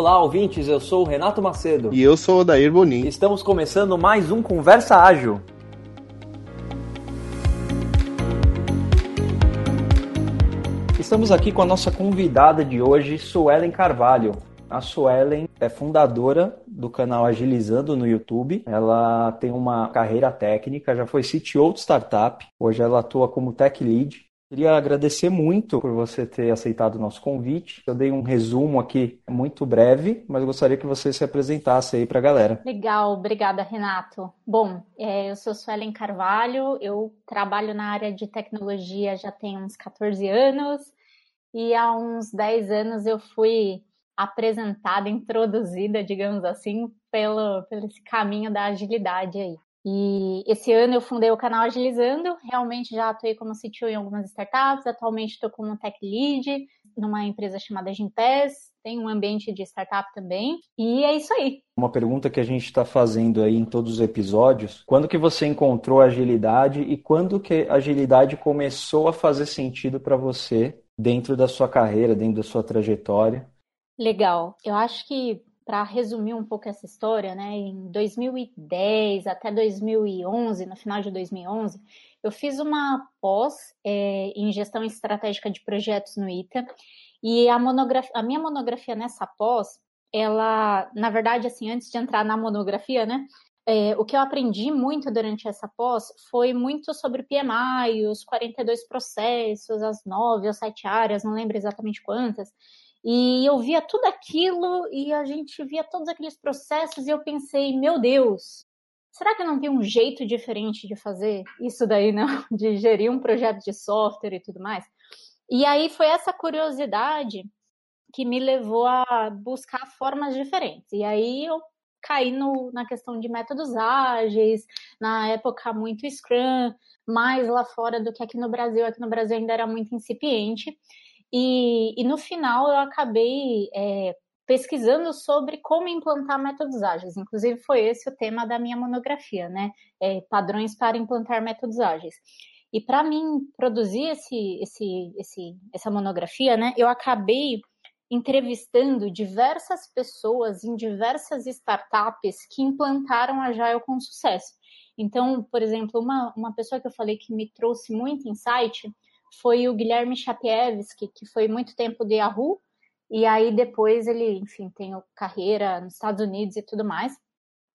Olá, ouvintes, eu sou o Renato Macedo. E eu sou o Odair Bonin. Estamos começando mais um Conversa Ágil. Estamos aqui com a nossa convidada de hoje, Suelen Carvalho. A Suelen é fundadora do canal Agilizando no YouTube. Ela tem uma carreira técnica, já foi CTO de startup. Hoje ela atua como tech lead Queria agradecer muito por você ter aceitado o nosso convite. Eu dei um resumo aqui muito breve, mas gostaria que você se apresentasse aí para a galera. Legal, obrigada, Renato. Bom, é, eu sou Suelen Carvalho, eu trabalho na área de tecnologia já tem uns 14 anos e há uns 10 anos eu fui apresentada, introduzida, digamos assim, pelo, pelo esse caminho da agilidade aí. E esse ano eu fundei o canal Agilizando, realmente já atuei como CTO em algumas startups, atualmente estou como tech lead numa empresa chamada Gimpass, tem um ambiente de startup também, e é isso aí. Uma pergunta que a gente está fazendo aí em todos os episódios, quando que você encontrou a agilidade e quando que a agilidade começou a fazer sentido para você dentro da sua carreira, dentro da sua trajetória? Legal. Eu acho que para resumir um pouco essa história, né, em 2010 até 2011, no final de 2011, eu fiz uma pós é, em gestão estratégica de projetos no ITA e a, monografia, a minha monografia nessa pós, ela, na verdade, assim, antes de entrar na monografia, né, é, o que eu aprendi muito durante essa pós foi muito sobre PMI, os 42 processos, as nove ou sete áreas, não lembro exatamente quantas, e eu via tudo aquilo e a gente via todos aqueles processos e eu pensei, meu Deus, será que não tem um jeito diferente de fazer isso daí, não? De gerir um projeto de software e tudo mais? E aí foi essa curiosidade que me levou a buscar formas diferentes. E aí eu caí no, na questão de métodos ágeis, na época muito Scrum, mais lá fora do que aqui no Brasil. Aqui no Brasil ainda era muito incipiente. E, e no final eu acabei é, pesquisando sobre como implantar métodos ágeis. Inclusive foi esse o tema da minha monografia, né? É, padrões para implantar métodos ágeis. E para mim produzir esse, esse, esse, essa monografia, né? Eu acabei entrevistando diversas pessoas em diversas startups que implantaram a Agile com sucesso. Então, por exemplo, uma, uma pessoa que eu falei que me trouxe muito insight foi o Guilherme Chapievski, que foi muito tempo de Yahoo, e aí depois ele, enfim, tem carreira nos Estados Unidos e tudo mais.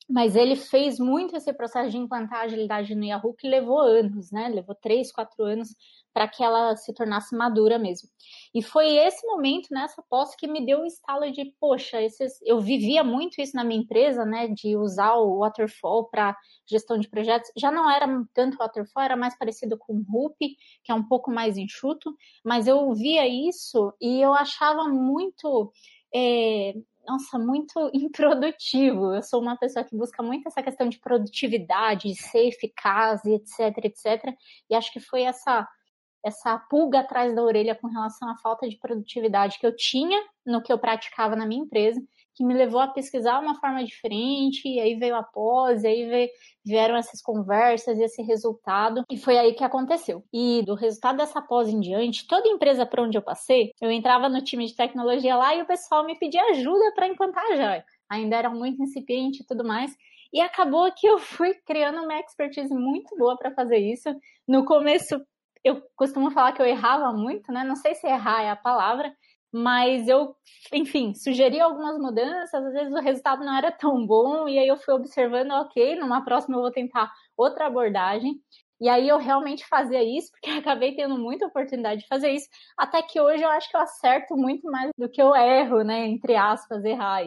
Mas ele fez muito esse processo de implantar agilidade no Yahoo, que levou anos, né? Levou três, quatro anos para que ela se tornasse madura mesmo. E foi esse momento, nessa né, posse, que me deu o estalo de, poxa, esses, eu vivia muito isso na minha empresa, né, de usar o Waterfall para gestão de projetos. Já não era tanto Waterfall, era mais parecido com o Hoop, que é um pouco mais enxuto, mas eu via isso e eu achava muito. É, nossa, muito improdutivo. Eu sou uma pessoa que busca muito essa questão de produtividade, de ser eficaz, etc, etc. E acho que foi essa essa pulga atrás da orelha com relação à falta de produtividade que eu tinha no que eu praticava na minha empresa, que me levou a pesquisar uma forma diferente, e aí veio a pós, aí veio, vieram essas conversas e esse resultado, e foi aí que aconteceu. E do resultado dessa pós em diante, toda empresa para onde eu passei, eu entrava no time de tecnologia lá e o pessoal me pedia ajuda para implantar já. Ainda era muito incipiente e tudo mais. E acabou que eu fui criando uma expertise muito boa para fazer isso. No começo, eu costumo falar que eu errava muito, né? Não sei se errar é a palavra, mas eu, enfim, sugeri algumas mudanças, às vezes o resultado não era tão bom, e aí eu fui observando, ok, numa próxima eu vou tentar outra abordagem. E aí eu realmente fazia isso, porque acabei tendo muita oportunidade de fazer isso, até que hoje eu acho que eu acerto muito mais do que eu erro, né? Entre aspas, errar.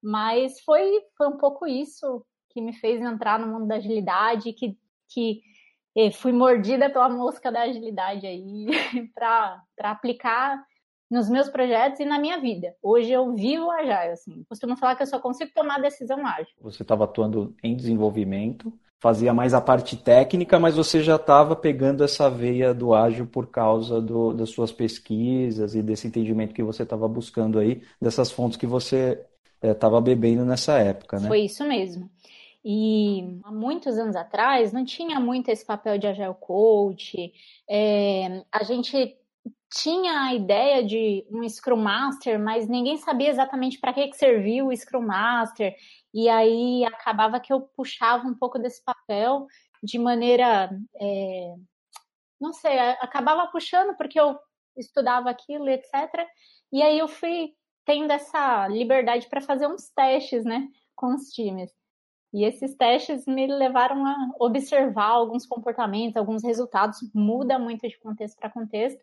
Mas foi, foi um pouco isso que me fez entrar no mundo da agilidade, que, que e fui mordida pela mosca da agilidade aí para aplicar nos meus projetos e na minha vida. Hoje eu vivo agile, assim. Costumo falar que eu só consigo tomar decisão ágil. Você estava atuando em desenvolvimento, fazia mais a parte técnica, mas você já estava pegando essa veia do ágil por causa do, das suas pesquisas e desse entendimento que você estava buscando aí, dessas fontes que você estava eh, é, bebendo nessa época, né? Foi isso mesmo. E há muitos anos atrás não tinha muito esse papel de agile coach. É, a gente tinha a ideia de um Scrum Master, mas ninguém sabia exatamente para que, que servia o Scrum Master. E aí acabava que eu puxava um pouco desse papel de maneira. É, não sei, acabava puxando porque eu estudava aquilo, etc. E aí eu fui tendo essa liberdade para fazer uns testes, né, com os times. E esses testes me levaram a observar alguns comportamentos, alguns resultados, muda muito de contexto para contexto,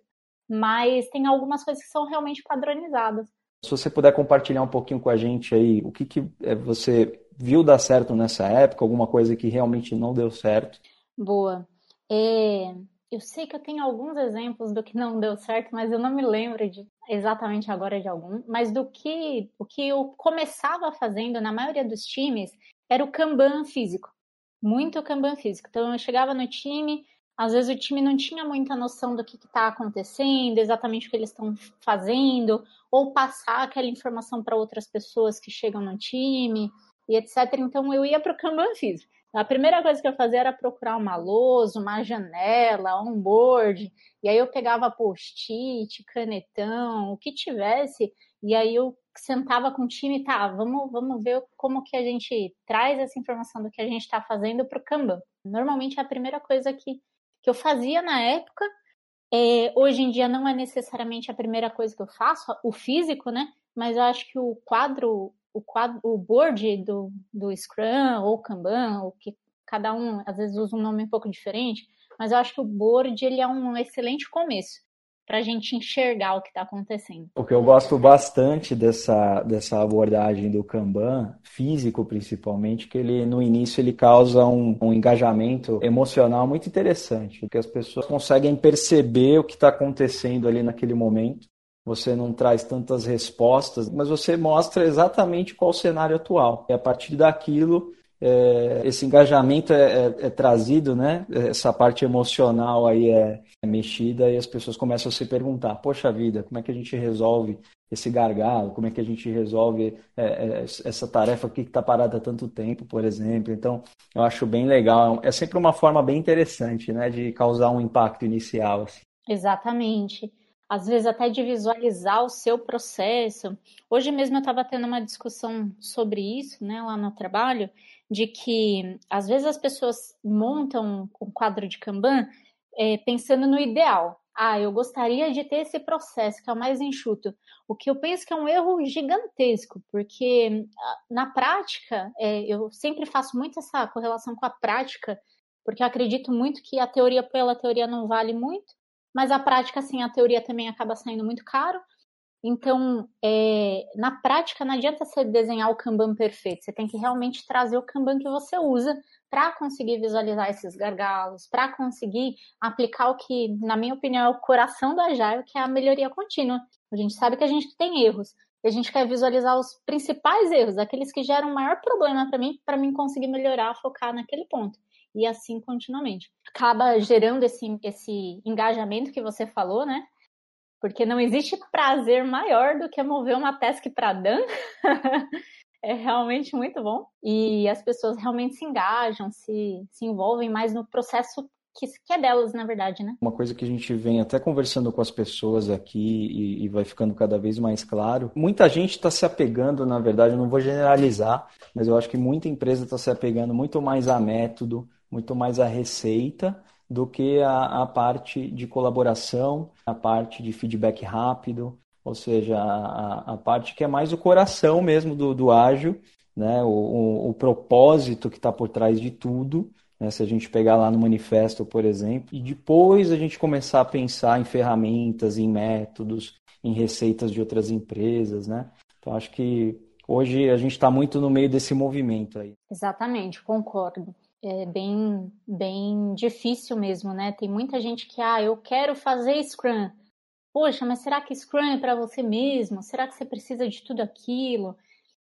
mas tem algumas coisas que são realmente padronizadas. Se você puder compartilhar um pouquinho com a gente aí, o que, que eh, você viu dar certo nessa época, alguma coisa que realmente não deu certo? Boa. É, eu sei que eu tenho alguns exemplos do que não deu certo, mas eu não me lembro de exatamente agora de algum. Mas do que o que eu começava fazendo na maioria dos times era o Kanban físico. Muito Kanban físico. Então eu chegava no time, às vezes o time não tinha muita noção do que está acontecendo, exatamente o que eles estão fazendo, ou passar aquela informação para outras pessoas que chegam no time e etc. Então eu ia para o Kanban físico. A primeira coisa que eu fazia era procurar uma lousa, uma janela, um board, e aí eu pegava post-it, canetão, o que tivesse, e aí eu sentava com o time, tá, vamos, vamos ver como que a gente traz essa informação do que a gente está fazendo para o Kanban. Normalmente é a primeira coisa que, que eu fazia na época, é, hoje em dia não é necessariamente a primeira coisa que eu faço, o físico, né? Mas eu acho que o quadro, o quadro, o board do, do Scrum ou Kanban, o que cada um às vezes usa um nome um pouco diferente, mas eu acho que o board ele é um excelente começo para a gente enxergar o que está acontecendo. O que eu gosto bastante dessa, dessa abordagem do Kanban, físico principalmente, que ele no início ele causa um, um engajamento emocional muito interessante, porque as pessoas conseguem perceber o que está acontecendo ali naquele momento. Você não traz tantas respostas, mas você mostra exatamente qual o cenário atual. E a partir daquilo, é, esse engajamento é, é, é, trazido, né? Essa parte emocional aí é, é, mexida e as pessoas começam a se perguntar: poxa vida, como é que a gente resolve esse gargalo? Como é que a gente resolve é, é, essa tarefa que está parada há tanto tempo, por exemplo? Então, eu acho bem legal. É sempre uma forma bem interessante, né, de causar um impacto inicial. Assim. Exatamente às vezes até de visualizar o seu processo. Hoje mesmo eu estava tendo uma discussão sobre isso, né, lá no trabalho, de que às vezes as pessoas montam um quadro de Kanban é, pensando no ideal. Ah, eu gostaria de ter esse processo que é o mais enxuto. O que eu penso que é um erro gigantesco, porque ah, na prática, é, eu sempre faço muito essa correlação com a prática, porque eu acredito muito que a teoria pela teoria não vale muito, mas a prática, assim, a teoria também acaba saindo muito caro. Então, é, na prática, não adianta você desenhar o Kanban perfeito, você tem que realmente trazer o Kanban que você usa para conseguir visualizar esses gargalos, para conseguir aplicar o que, na minha opinião, é o coração do Agile, que é a melhoria contínua. A gente sabe que a gente tem erros, e a gente quer visualizar os principais erros, aqueles que geram o maior problema para mim, para mim conseguir melhorar, focar naquele ponto. E assim continuamente. Acaba gerando esse, esse engajamento que você falou, né? Porque não existe prazer maior do que mover uma task para Dan. é realmente muito bom. E as pessoas realmente se engajam, se, se envolvem mais no processo que, que, é delas, na verdade, né? Uma coisa que a gente vem até conversando com as pessoas aqui e, e vai ficando cada vez mais claro. Muita gente está se apegando, na verdade, eu não vou generalizar, mas eu acho que muita empresa está se apegando muito mais a método, muito mais a receita do que a, a parte de colaboração, a parte de feedback rápido, ou seja, a, a parte que é mais o coração mesmo do, do ágil, né? o, o, o propósito que está por trás de tudo. Né? Se a gente pegar lá no manifesto, por exemplo, e depois a gente começar a pensar em ferramentas, em métodos, em receitas de outras empresas, né? Então acho que hoje a gente está muito no meio desse movimento aí. Exatamente, concordo é bem, bem difícil mesmo, né? Tem muita gente que, ah, eu quero fazer Scrum. Poxa, mas será que Scrum é para você mesmo? Será que você precisa de tudo aquilo?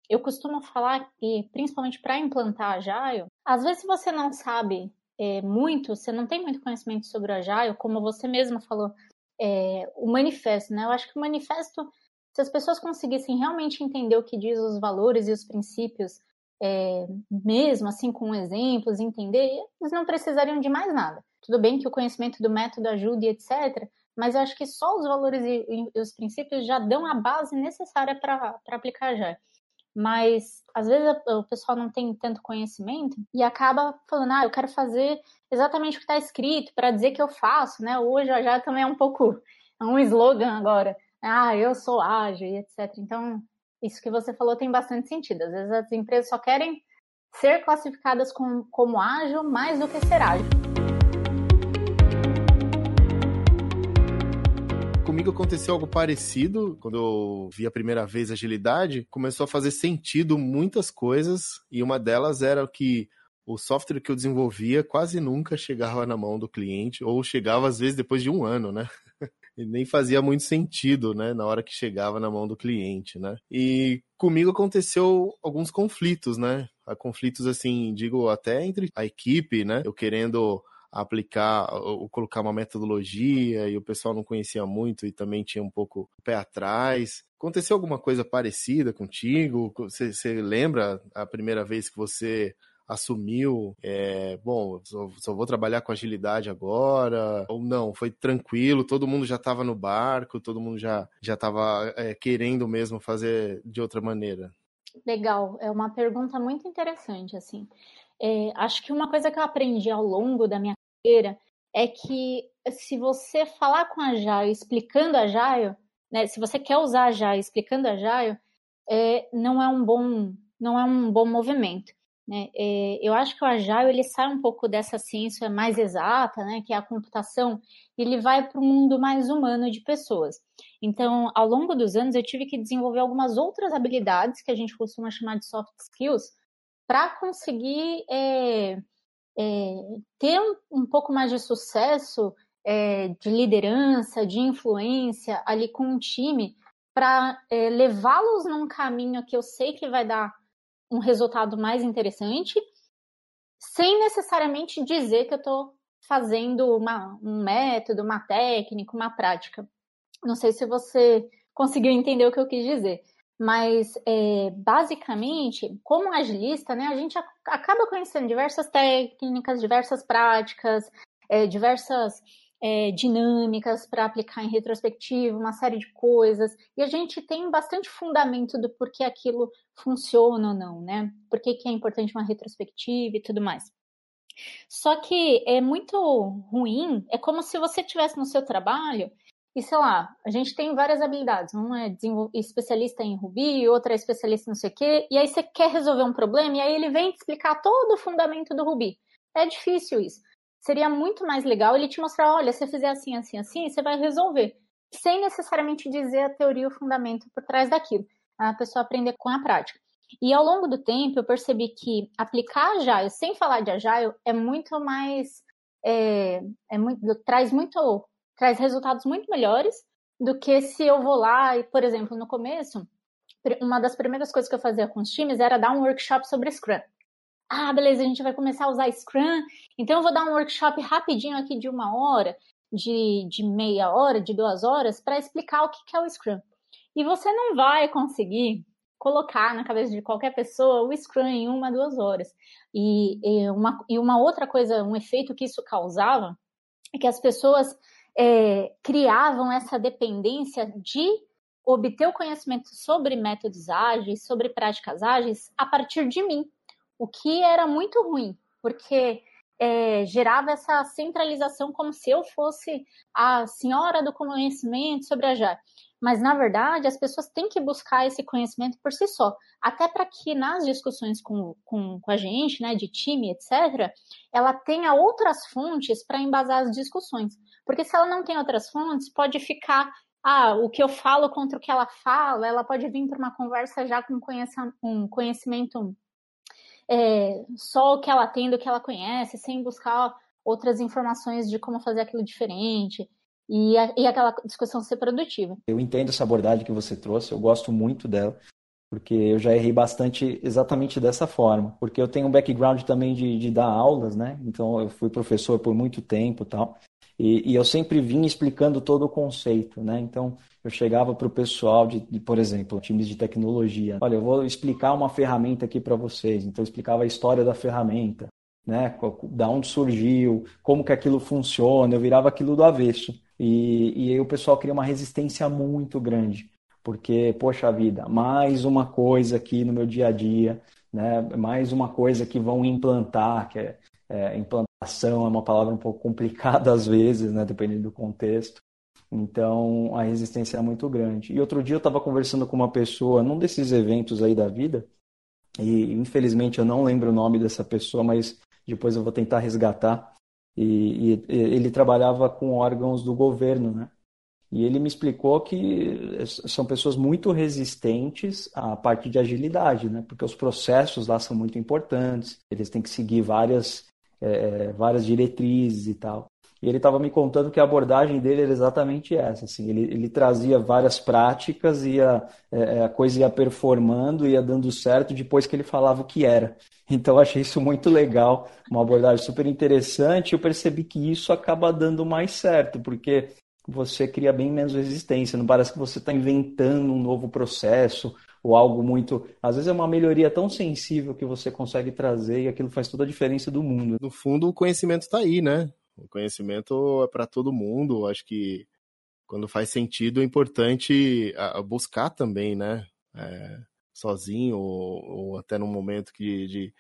Eu costumo falar que, principalmente para implantar Agile, às vezes você não sabe é, muito, você não tem muito conhecimento sobre o Agile, como você mesma falou, é, o manifesto, né? Eu acho que o manifesto, se as pessoas conseguissem realmente entender o que diz os valores e os princípios é, mesmo assim com exemplos, entender, eles não precisariam de mais nada. Tudo bem que o conhecimento do método ajude, etc., mas eu acho que só os valores e, e os princípios já dão a base necessária para aplicar já. Mas às vezes o pessoal não tem tanto conhecimento e acaba falando, ah, eu quero fazer exatamente o que está escrito para dizer que eu faço, né? Hoje já também é um pouco é um slogan agora. Ah, eu sou ágil etc. Então, isso que você falou tem bastante sentido. Às vezes as empresas só querem ser classificadas como, como ágil mais do que ser ágil. Comigo aconteceu algo parecido quando eu vi a primeira vez agilidade. Começou a fazer sentido muitas coisas e uma delas era que o software que eu desenvolvia quase nunca chegava na mão do cliente ou chegava às vezes depois de um ano, né? Nem fazia muito sentido, né, na hora que chegava na mão do cliente, né? E comigo aconteceu alguns conflitos, né? Conflitos assim, digo até entre a equipe, né? Eu querendo aplicar ou colocar uma metodologia e o pessoal não conhecia muito e também tinha um pouco pé atrás. Aconteceu alguma coisa parecida contigo? Você, você lembra a primeira vez que você assumiu, é, bom, só, só, vou trabalhar com agilidade agora, ou não, foi tranquilo, todo mundo já estava no barco, todo mundo já já estava é, querendo mesmo fazer de outra maneira. Legal, é uma pergunta muito interessante, assim. É, acho que uma coisa que eu aprendi ao longo da minha carreira é que se você falar com a Jaio explicando a Jaio, né, se você quer usar a Jaio explicando a Jaio, é, não é um bom não é um bom movimento. Né? É, eu acho que o Agile ele sai um pouco dessa ciência mais exata, né, que é a computação, e ele vai para o mundo mais humano de pessoas. Então, ao longo dos anos, eu tive que desenvolver algumas outras habilidades que a gente costuma chamar de soft skills para conseguir é, é, ter um, um, pouco mais de sucesso é, de liderança, de influência ali com um time, para é, levá-los num caminho que eu sei que vai dar um resultado mais interessante, sem necessariamente dizer que eu estou fazendo uma, um método, uma técnica, uma prática. Não sei se você conseguiu entender o que eu quis dizer, mas é, basicamente, como agilista, né, a gente acaba conhecendo diversas técnicas, diversas práticas, é, diversas é, dinâmicas para aplicar em retrospectiva, uma série de coisas, e a gente tem bastante fundamento do porquê aquilo funciona ou não, né? Por que, que é importante uma retrospectiva e tudo mais. Só que é muito ruim, é como se você tivesse no seu trabalho e sei lá, a gente tem várias habilidades. Um é especialista em Ruby, outra é especialista em não sei o quê, e aí você quer resolver um problema e aí ele vem te explicar todo o fundamento do Ruby. É difícil isso seria muito mais legal ele te mostrar, olha, se você fizer assim, assim, assim, você vai resolver. Sem necessariamente dizer a teoria ou o fundamento por trás daquilo. A pessoa aprender com a prática. E ao longo do tempo eu percebi que aplicar Agile sem falar de Agile é muito mais. É, é muito, traz muito. traz resultados muito melhores do que se eu vou lá e, por exemplo, no começo, uma das primeiras coisas que eu fazia com os times era dar um workshop sobre Scrum ah, beleza, a gente vai começar a usar Scrum, então eu vou dar um workshop rapidinho aqui de uma hora, de, de meia hora, de duas horas, para explicar o que, é o Scrum. E você não vai conseguir colocar na cabeça de qualquer pessoa o Scrum em uma, duas horas. E, e, uma, e uma outra coisa, um efeito que isso causava, é que as pessoas é, criavam essa dependência de obter o conhecimento sobre métodos ágeis, sobre práticas ágeis, a partir de mim o que era muito ruim, porque é, gerava essa centralização como se eu fosse a senhora do conhecimento sobre a JAR. Mas, na verdade, as pessoas têm que buscar esse conhecimento por si só. Até para que nas discussões com, com, com, a gente, né, de time, etc., ela tenha outras fontes para embasar as discussões. Porque se ela não tem outras fontes, pode ficar ah, o que eu falo contra o que ela fala, ela pode vir para uma conversa já com um conhecimento é, só o que ela tem do que ela conhece, sem buscar outras informações de como fazer aquilo diferente e, a, e aquela discussão ser produtiva. Eu entendo essa abordagem que você trouxe, eu gosto muito dela, porque eu já errei bastante exatamente dessa forma, porque eu tenho um background também de, de dar aulas, né? Então eu fui professor por muito tempo tal. E, e, eu sempre vim explicando todo o conceito, né? Então, eu chegava para o pessoal de, de, por exemplo, times de tecnologia. Olha, eu vou explicar uma ferramenta aqui para vocês. Então, eu explicava a história da ferramenta, né? Da onde surgiu, como que aquilo funciona. Eu virava aquilo do avesso. E, e aí o pessoal cria uma resistência muito grande, porque, poxa vida, mais uma coisa aqui no meu dia a dia, né? mais uma coisa que vão implantar, que é, é implantação é uma palavra um pouco complicada às vezes, né? dependendo do contexto. Então a resistência é muito grande. E outro dia eu estava conversando com uma pessoa num desses eventos aí da vida, e infelizmente eu não lembro o nome dessa pessoa, mas depois eu vou tentar resgatar. E, e, ele trabalhava com órgãos do governo, né? E ele me explicou que são pessoas muito resistentes à parte de agilidade, né? Porque os processos lá são muito importantes, eles têm que seguir várias, é, várias diretrizes e tal. E ele estava me contando que a abordagem dele era exatamente essa. Assim, ele, ele trazia várias práticas e a, é, a coisa ia performando, ia dando certo depois que ele falava o que era. Então eu achei isso muito legal, uma abordagem super interessante. Eu percebi que isso acaba dando mais certo, porque você cria bem menos resistência. Não parece que você está inventando um novo processo ou algo muito. Às vezes é uma melhoria tão sensível que você consegue trazer e aquilo faz toda a diferença do mundo. No fundo, o conhecimento está aí, né? O conhecimento é para todo mundo. Acho que quando faz sentido é importante buscar também, né? É, sozinho ou, ou, até num momento que, de,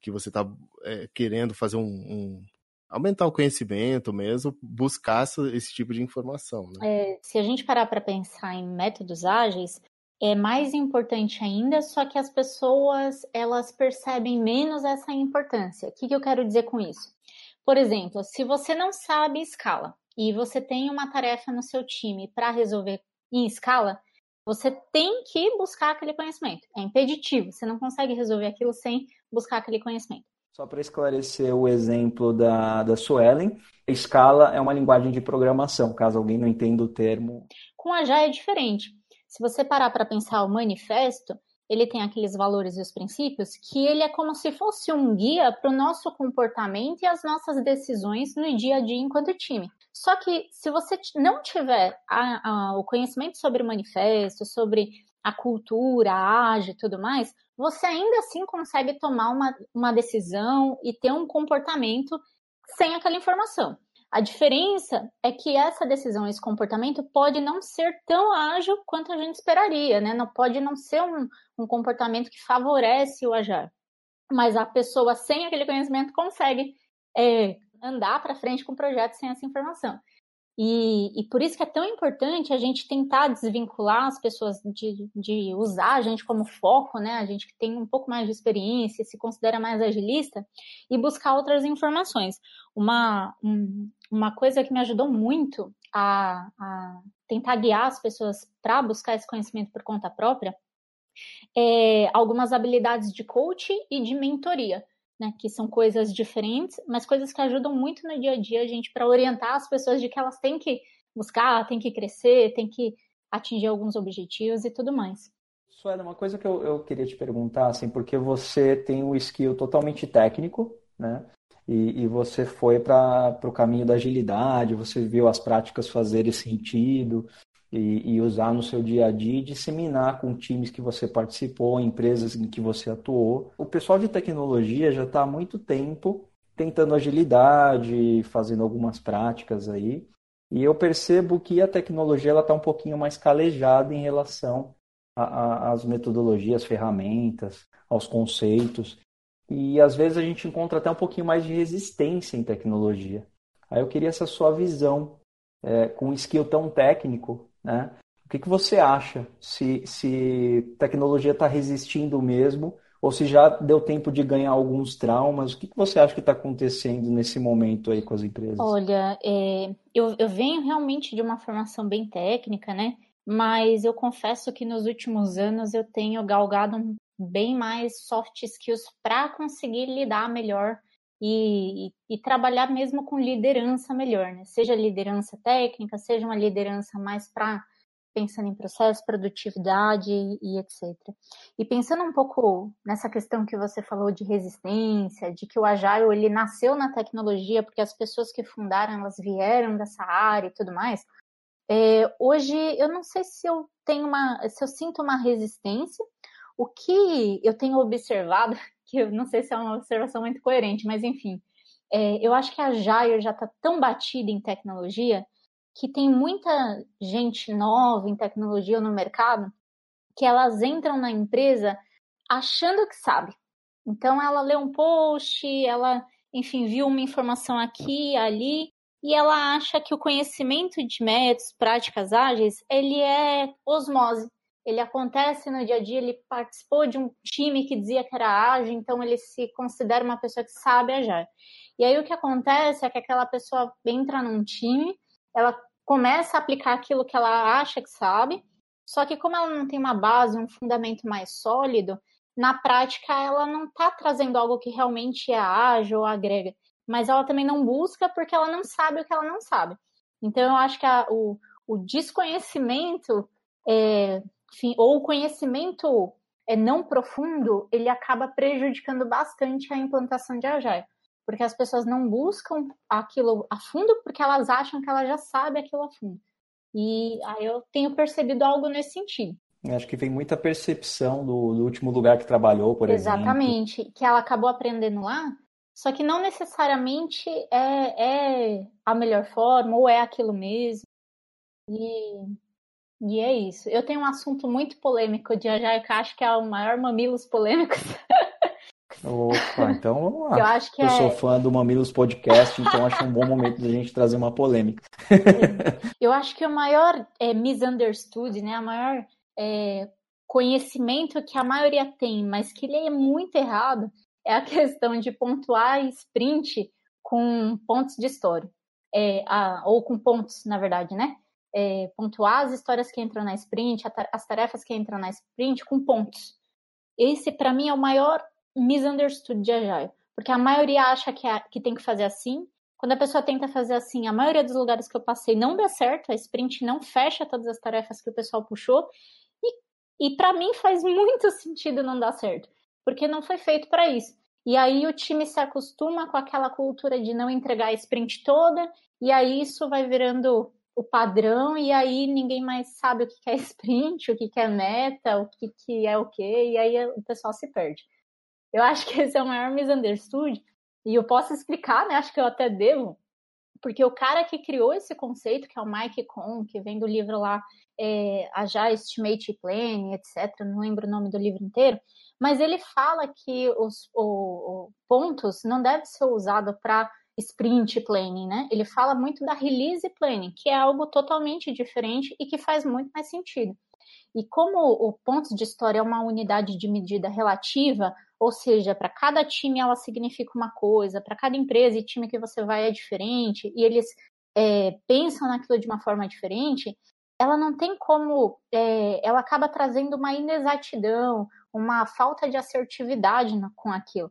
que você está é, querendo fazer um, um, aumentar o conhecimento mesmo, buscar esse tipo de informação. Né? É, se a gente parar para pensar em métodos ágeis, é mais importante ainda, só que as pessoas elas percebem menos essa importância. O que, que eu quero dizer com isso? Por exemplo, se você não sabe escala e você tem uma tarefa no seu time para resolver em escala, você tem que buscar aquele conhecimento. É impeditivo, você não consegue resolver aquilo sem buscar aquele conhecimento. Só para esclarecer o exemplo da, da Suelen, escala é uma linguagem de programação, caso alguém não entenda o termo. Com a Já é diferente. Se você parar para pensar o manifesto, ele tem aqueles valores e os princípios que ele é como se fosse um guia para o nosso comportamento e as nossas decisões no dia a dia enquanto time. Só que se você não tiver a, a, o conhecimento sobre o manifesto, sobre a cultura, age e tudo mais, você ainda assim consegue tomar uma, uma decisão e ter um comportamento sem aquela informação. A diferença é que essa decisão, esse comportamento pode não ser tão ágil quanto a gente esperaria, né? Não pode não ser um, um comportamento que favorece o agir. Mas a pessoa sem aquele conhecimento consegue é, andar para frente com o projeto sem essa informação. E, e, por isso que é tão importante a gente tentar desvincular as pessoas de, de usar a gente como foco, né? A gente que tem um pouco mais de experiência, se considera mais agilista, e buscar outras informações. Uma, um, uma coisa que me ajudou muito a, a tentar guiar as pessoas para buscar esse conhecimento por conta própria é algumas habilidades de coach e de mentoria né, que são coisas diferentes, mas coisas que ajudam muito no dia a dia a gente para orientar as pessoas de que elas têm que buscar, têm que crescer, têm que atingir alguns objetivos e tudo mais. Suela, uma coisa que eu, eu queria te perguntar, assim, porque você tem um skill totalmente técnico, né? E, e você foi para o caminho da agilidade, você viu as práticas fazerem sentido, e, e, usar no seu dia a dia e disseminar com times que você participou, empresas em que você atuou. O pessoal de tecnologia já está há muito tempo tentando agilidade, fazendo algumas práticas aí. E eu percebo que a tecnologia está um pouquinho mais calejada em relação às metodologias, ferramentas, aos conceitos. E às vezes a gente encontra até um pouquinho mais de resistência em tecnologia. Aí eu queria essa sua visão, é, com um skill tão técnico, né? O que, que você acha? Se, se tecnologia está resistindo mesmo ou se já deu tempo de ganhar alguns traumas? O que, que você acha que está acontecendo nesse momento aí com as empresas? Olha, é, eu, eu venho realmente de uma formação bem técnica, né? Mas eu confesso que nos últimos anos eu tenho galgado bem mais soft skills para conseguir lidar melhor e, e, trabalhar mesmo com liderança melhor, né? Seja liderança técnica, seja uma liderança mais para pensando em processo, produtividade e, e, etc. E pensando um pouco nessa questão que você falou de resistência, de que o Agile ele nasceu na tecnologia porque as pessoas que fundaram elas vieram dessa área e tudo mais. É, hoje eu não sei se eu tenho uma, se eu sinto uma resistência. O que eu tenho observado que eu não sei se é uma observação muito coerente, mas enfim, é, eu acho que a Jair já está tão batida em tecnologia que tem muita gente nova em tecnologia no mercado que elas entram na empresa achando que sabe. Então ela lê um post, ela, enfim, viu uma informação aqui, ali, e ela acha que o conhecimento de métodos, práticas ágeis, ele é osmose. Ele acontece no dia a dia, ele participou de um time que dizia que era ágil, então ele se considera uma pessoa que sabe agir. E aí o que acontece é que aquela pessoa entra num time, ela começa a aplicar aquilo que ela acha que sabe, só que como ela não tem uma base, um fundamento mais sólido, na prática ela não está trazendo algo que realmente é ágil ou agrega mas ela também não busca porque ela não sabe o que ela não sabe. Então, eu acho que a, o, o, desconhecimento, é, enfim, ou o conhecimento é, não profundo, ele acaba prejudicando bastante a implantação de Agile. Porque as pessoas não buscam aquilo a fundo porque elas acham que ela já sabe aquilo a fundo. E aí eu tenho percebido algo nesse sentido. Acho que vem muita percepção do, do último lugar que trabalhou, por Exatamente, exemplo. Exatamente. Que ela acabou aprendendo lá, só que não necessariamente é, é a melhor forma ou é aquilo mesmo. E, e é isso. Eu tenho um assunto muito polêmico de Agile que acho que é o maior Mamilos Polêmicos. Opa, então vamos lá. Eu, acho que eu é... sou fã do Mamilos Podcast, então acho um bom momento da gente trazer uma polêmica. eu acho que o maior é, misunderstood, né? A maior é, conhecimento que a maioria tem, mas que ele é muito errado, é a questão de pontuar sprint com pontos de história. É, a, ou com pontos, na verdade, né? É, pontuar as histórias que entram na sprint, as tarefas que entram na sprint com pontos. Esse, para mim, é o maior misunderstood de Agile. Porque a maioria acha que, é, que tem que fazer assim. Quando a pessoa tenta fazer assim, a maioria dos lugares que eu passei não dá certo, a sprint não fecha todas as tarefas que o pessoal puxou. E, e para mim faz muito sentido não dar certo porque não foi feito para isso. E aí o time se acostuma com aquela cultura de não entregar a sprint toda, e aí isso vai virando o padrão, e aí ninguém mais sabe o que é sprint, o que é meta, o que é o quê, e aí o pessoal se perde. Eu acho que esse é o maior misunderstood, e eu posso explicar, né? Acho que eu até devo, porque o cara que criou esse conceito, que é o Mike Kohn, que vem do livro lá, é, Agile Estimate Plan, etc., não lembro o nome do livro inteiro, mas ele fala que os o, o pontos não devem ser usados para sprint planning, né? Ele fala muito da release planning, que é algo totalmente diferente e que faz muito mais sentido. E como o ponto de história é uma unidade de medida relativa, ou seja, para cada time ela significa uma coisa, para cada empresa e time que você vai é diferente, e eles é, pensam naquilo de uma forma diferente, ela não tem como, é, ela acaba trazendo uma inexatidão, uma falta de assertividade com aquilo,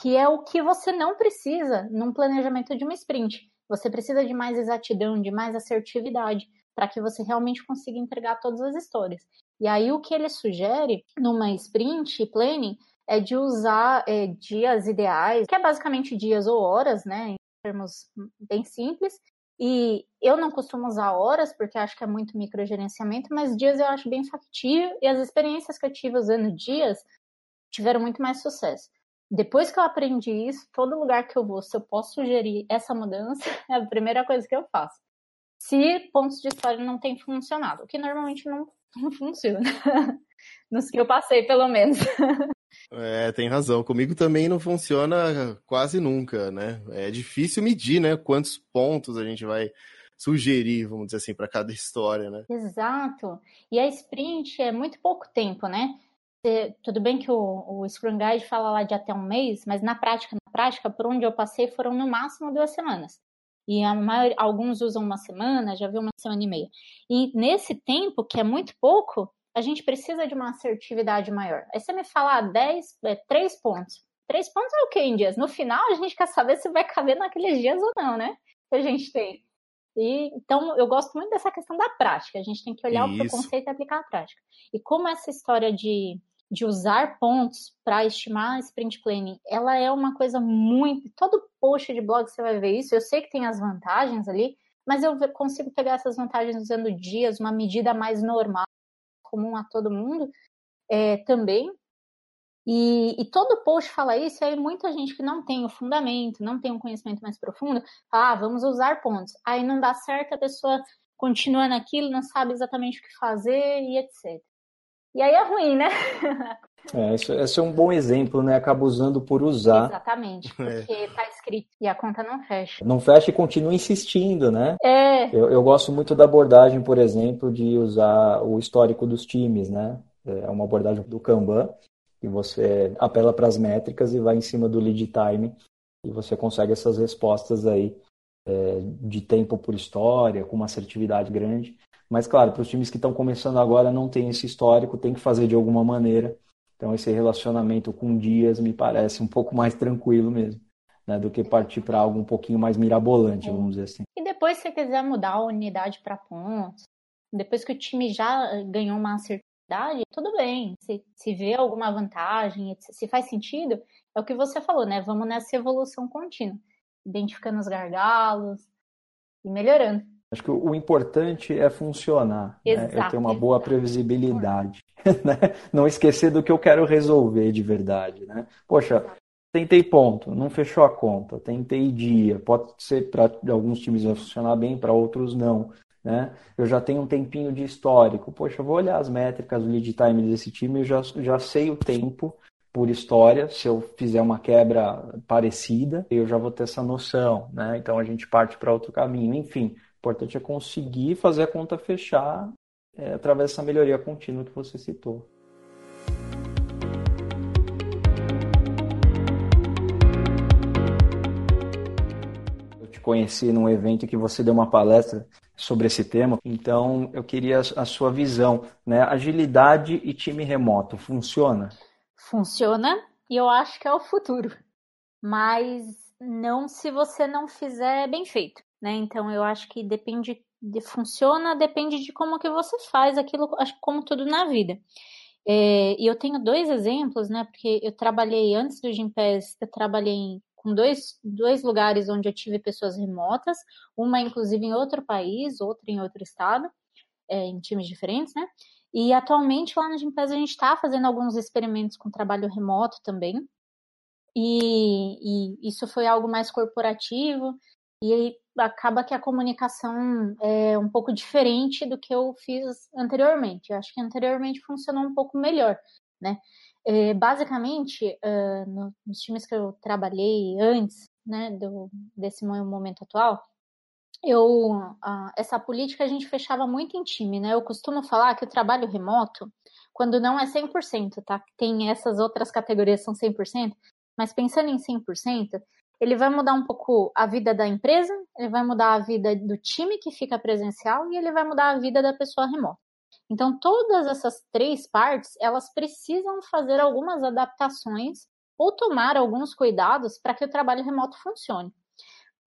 que é o que você não precisa num planejamento de uma sprint. Você precisa de mais exatidão, de mais assertividade, para que você realmente consiga entregar todas as histórias. E aí o que ele sugere numa sprint planning é de usar é, dias ideais, que é basicamente dias ou horas, né, em termos bem simples, e eu não costumo usar horas, porque acho que é muito microgerenciamento, mas dias eu acho bem factível, e as experiências que eu tive usando dias tiveram muito mais sucesso. Depois que eu aprendi isso, todo lugar que eu vou, se eu posso sugerir essa mudança, é a primeira coisa que eu faço. Se pontos de história não têm funcionado, o que normalmente não, não funciona. Nos que eu passei, pelo menos. É, tem razão. Comigo também não funciona quase nunca, né? É difícil medir, né? Quantos pontos a gente vai sugerir, vamos dizer assim, para cada história, né? Exato. E a sprint é muito pouco tempo, né? Tudo bem que o, o Scrum Guide fala lá de até um mês, mas na prática, na prática, por onde eu passei foram no máximo duas semanas. E alguns usam uma semana, já vi uma semana e meia. E nesse tempo, que é muito pouco, a gente precisa de uma assertividade maior. Aí você me fala 10, ah, é, 3 pontos. 3 pontos é o que em dias? No final, a gente quer saber se vai caber naqueles dias ou não, né? Que a gente tem. E, então, eu gosto muito dessa questão da prática. A gente tem que olhar Isso. o conceito e aplicar a prática. E como essa história de, de usar pontos para estimar sprint planning, ela é uma coisa muito. Todo post de blog você vai ver isso. Eu sei que tem as vantagens ali, mas eu consigo pegar essas vantagens usando dias, uma medida mais normal comum a todo mundo é, também. E, e, todo post fala isso, e aí muita gente que não tem o fundamento, não tem um conhecimento mais profundo, fala, ah, vamos usar pontos. Aí não dá certo, a pessoa continua naquilo, não sabe exatamente o que fazer e etc. E aí é ruim, né? É, esse, esse é um bom exemplo, né? Acaba usando por usar. Exatamente, é. porque é. tá escrito e a conta não fecha. Não fecha e continua insistindo, né? É. Eu, eu gosto muito da abordagem, por exemplo, de usar o histórico dos times, né? É uma abordagem do Kanban, que você apela para as métricas e vai em cima do lead time e você consegue essas respostas aí é, de tempo por história, com uma assertividade grande. Mas, claro, para os times que estão começando agora não tem esse histórico, tem que fazer de alguma maneira. Então, esse relacionamento com dias me parece um pouco mais tranquilo mesmo, né, do que partir para algo um pouquinho mais mirabolante, vamos dizer assim. E depois, se você quiser mudar a unidade para pontos, depois que o time já ganhou uma assertividade, tudo bem. Se, se vê alguma vantagem, se faz sentido, é o que você falou, né? Vamos nessa evolução contínua identificando os gargalos e melhorando. Acho que o importante é funcionar, exato, né? é ter uma boa previsibilidade, né? não esquecer do que eu quero resolver de verdade, né? Poxa, tentei ponto, não fechou a conta, tentei dia, pode ser para alguns times vai funcionar bem, para outros não, né? Eu já tenho um tempinho de histórico, poxa, eu vou olhar as métricas, o lead time desse time, eu já, já sei o tempo por história, se eu fizer uma quebra parecida, eu já vou ter essa noção, né? Então a gente parte para outro caminho. Enfim, importante é conseguir fazer a conta fechar é, através dessa melhoria contínua que você citou. Eu te conheci num evento que você deu uma palestra sobre esse tema, então eu queria a sua visão, né? Agilidade e time remoto funciona? funciona e eu acho que é o futuro. Mas não se você não fizer bem feito, né? Então eu acho que depende de funciona, depende de como que você faz aquilo, acho como tudo na vida. É, e eu tenho dois exemplos, né? Porque eu trabalhei antes do Gimpass, eu trabalhei com dois, dois lugares onde eu tive pessoas remotas, uma inclusive em outro país, outra em outro estado, é, em times diferentes, né? E atualmente lá na Gimpass a gente está fazendo alguns experimentos com trabalho remoto também. E, e, isso foi algo mais corporativo. E aí acaba que a comunicação é um pouco diferente do que eu fiz anteriormente. Eu acho que anteriormente funcionou um pouco melhor, né? É, basicamente, uh, no, nos times que eu trabalhei antes, né, do, desse momento atual, eu essa política a gente fechava muito em time, né? Eu costumo falar que o trabalho remoto, quando não é 100%, tá? Tem essas outras categorias são 100%, mas pensando em 100%, ele vai mudar um pouco a vida da empresa, ele vai mudar a vida do time que fica presencial e ele vai mudar a vida da pessoa remota. Então, todas essas três partes, elas precisam fazer algumas adaptações ou tomar alguns cuidados para que o trabalho remoto funcione.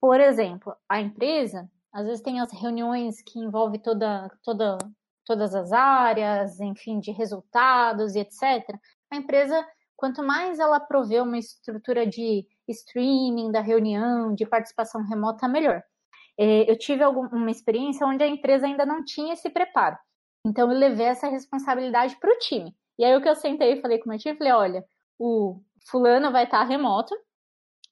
Por exemplo, a empresa, às vezes tem as reuniões que envolvem toda, toda, todas as áreas, enfim, de resultados e etc. A empresa, quanto mais ela prover uma estrutura de streaming da reunião, de participação remota, melhor. É, eu tive uma experiência onde a empresa ainda não tinha esse preparo. Então, eu levei essa responsabilidade para o time. E aí, o que eu sentei e falei com o meu time, falei, olha, o fulano vai estar remoto,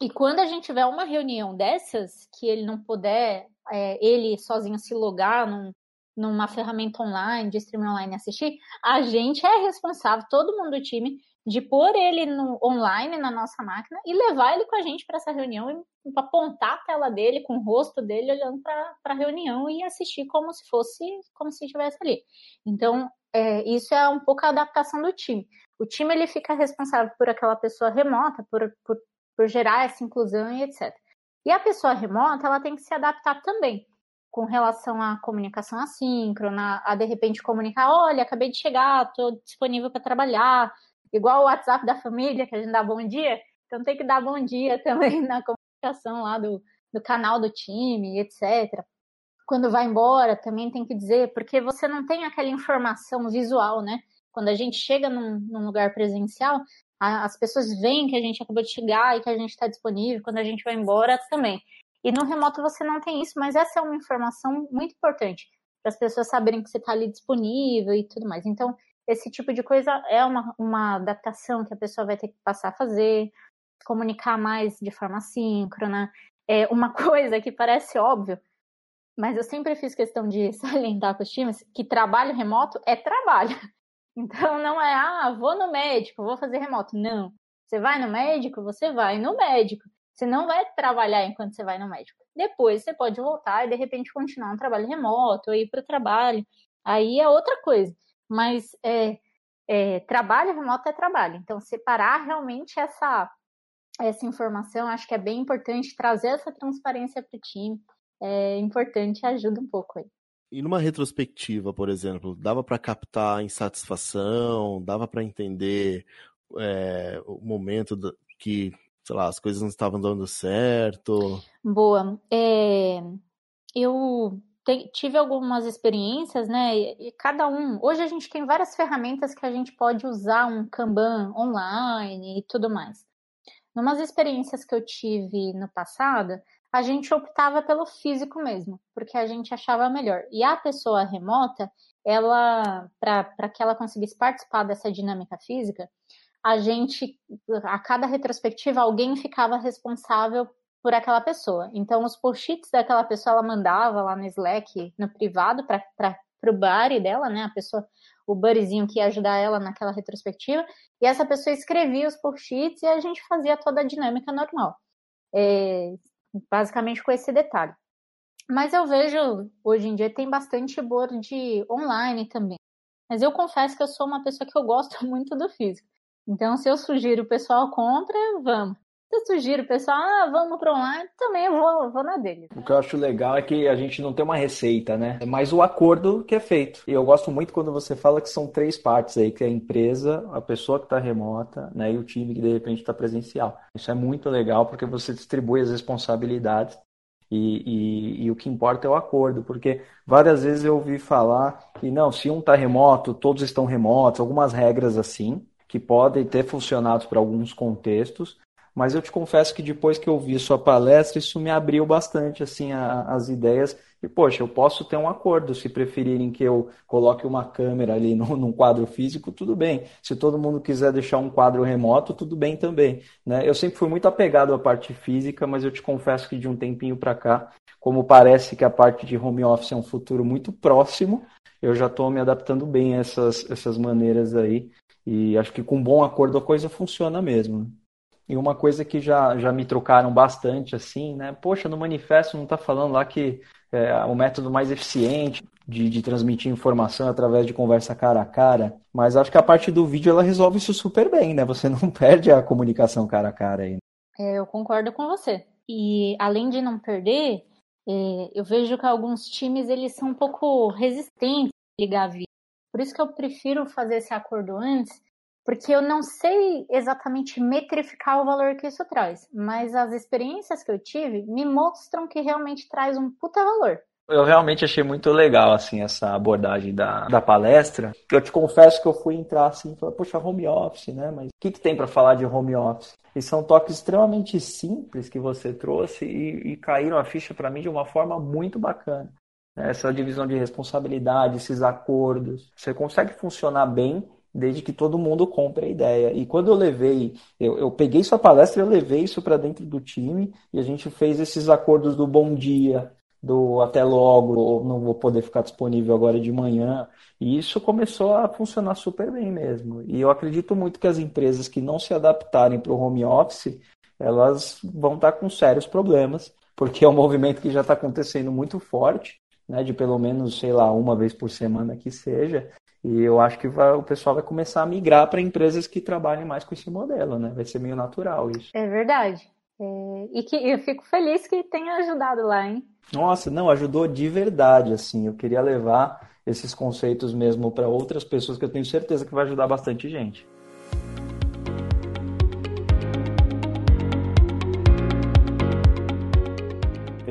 e quando a gente tiver uma reunião dessas, que ele não puder, é, ele sozinho se logar num, numa ferramenta online, de streaming online assistir, a gente é responsável, todo mundo do time, de pôr ele no, online na nossa máquina e levar ele com a gente para essa reunião e apontar a tela dele com o rosto dele olhando para a reunião e assistir como se fosse como se estivesse ali. Então, é, isso é um pouco a adaptação do time. O time ele fica responsável por aquela pessoa remota, por, por por gerar essa inclusão e etc. E a pessoa remota, ela tem que se adaptar também com relação à comunicação assíncrona, a de repente comunicar, olha, acabei de chegar, estou disponível para trabalhar, igual o WhatsApp da família, que a gente dá bom dia, então tem que dar bom dia também na comunicação lá do, do canal do time, etc. Quando vai embora, também tem que dizer, porque você não tem aquela informação visual, né? Quando a gente chega num, num lugar presencial, as pessoas veem que a gente acabou de chegar e que a gente está disponível, quando a gente vai embora também. E no remoto você não tem isso, mas essa é uma informação muito importante para as pessoas saberem que você está ali disponível e tudo mais. Então, esse tipo de coisa é uma, uma adaptação que a pessoa vai ter que passar a fazer, comunicar mais de forma síncrona. É uma coisa que parece óbvio, mas eu sempre fiz questão de salientar para os times que trabalho remoto é trabalho. Então não é, ah, vou no médico, vou fazer remoto. Não. Você vai no médico, você vai no médico. Você não vai trabalhar enquanto você vai no médico. Depois você pode voltar e de repente continuar um trabalho remoto, ou ir para o trabalho. Aí é outra coisa. Mas é, é, trabalho remoto é trabalho. Então, separar realmente essa, essa informação, acho que é bem importante trazer essa transparência para o time. É importante e ajuda um pouco aí. E numa retrospectiva, por exemplo, dava para captar insatisfação, dava para entender é, o momento que, sei lá, as coisas não estavam dando certo? Boa. É, eu tive algumas experiências, né? E, e, cada um. Hoje a gente tem várias ferramentas que a gente pode usar um Kanban online e tudo mais. Numas experiências que eu tive no passado, a gente optava pelo físico mesmo, porque a gente achava melhor. E a pessoa remota, ela, para que ela conseguisse participar dessa dinâmica física, a gente, a cada retrospectiva, alguém ficava responsável por aquela pessoa. Então, os post-its daquela pessoa, ela mandava lá no Slack, no privado, para o buddy dela, né? A pessoa, o buddyzinho que ia ajudar ela naquela retrospectiva. E essa pessoa escrevia os post-its e a gente fazia toda a dinâmica normal. É, basicamente com esse detalhe. Mas eu vejo, hoje em dia, tem bastante board online também. Mas eu confesso que eu sou uma pessoa que eu gosto muito do físico. Então, se eu sugiro o pessoal compra, vamos. Eu sugiro o pessoal, ah, vamos para online, também eu vou, vou na dele. O que eu acho legal é que a gente não tem uma receita, né? É mais o acordo que é feito. E eu gosto muito quando você fala que são três partes aí, que é a empresa, a pessoa que está remota, né, e o time que de repente está presencial. Isso é muito legal porque você distribui as responsabilidades e, e, e, o que importa é o acordo, porque várias vezes eu ouvi falar que não, se um está remoto, todos estão remotos, algumas regras assim, que podem ter funcionado para alguns contextos, mas eu te confesso que depois que eu vi sua palestra, isso me abriu bastante assim a, as ideias. E, poxa, eu posso ter um acordo. Se preferirem que eu coloque uma câmera ali no, num quadro físico, tudo bem. Se todo mundo quiser deixar um quadro remoto, tudo bem também. Né? Eu sempre fui muito apegado à parte física, mas eu te confesso que de um tempinho para cá, como parece que a parte de home office é um futuro muito próximo, eu já estou me adaptando bem a essas, essas maneiras aí. E acho que com um bom acordo a coisa funciona mesmo. E uma coisa que já, já me trocaram bastante, assim, né? Poxa, no manifesto não está falando lá que é o método mais eficiente de, de transmitir informação através de conversa cara a cara, mas acho que a parte do vídeo ela resolve isso super bem, né? Você não perde a comunicação cara a cara aí. É, eu concordo com você. E além de não perder, é, eu vejo que alguns times eles são um pouco resistentes a ligar vídeo. Por isso que eu prefiro fazer esse acordo antes porque eu não sei exatamente metrificar o valor que isso traz, mas as experiências que eu tive me mostram que realmente traz um puta valor. Eu realmente achei muito legal, assim, essa abordagem da, da palestra. Eu te confesso que eu fui entrar assim e falar, poxa, home office, né? Mas o que, que tem para falar de home office? E são toques extremamente simples que você trouxe e, e caíram a ficha para mim de uma forma muito bacana. Essa divisão de responsabilidade, esses acordos. Você consegue funcionar bem desde que todo mundo compre a ideia. E quando eu levei, eu, eu peguei sua palestra, eu levei isso para dentro do time e a gente fez esses acordos do bom dia, do até logo, ou não vou poder ficar disponível agora de manhã. E isso começou a funcionar super bem mesmo. E eu acredito muito que as empresas que não se adaptarem para o home office, elas vão estar com sérios problemas, porque é um movimento que já está acontecendo muito forte. Né, de pelo menos, sei lá, uma vez por semana que seja, e eu acho que vai, o pessoal vai começar a migrar para empresas que trabalhem mais com esse modelo, né? Vai ser meio natural isso. É verdade. É... E que eu fico feliz que tenha ajudado lá, hein? Nossa, não, ajudou de verdade, assim. Eu queria levar esses conceitos mesmo para outras pessoas que eu tenho certeza que vai ajudar bastante gente.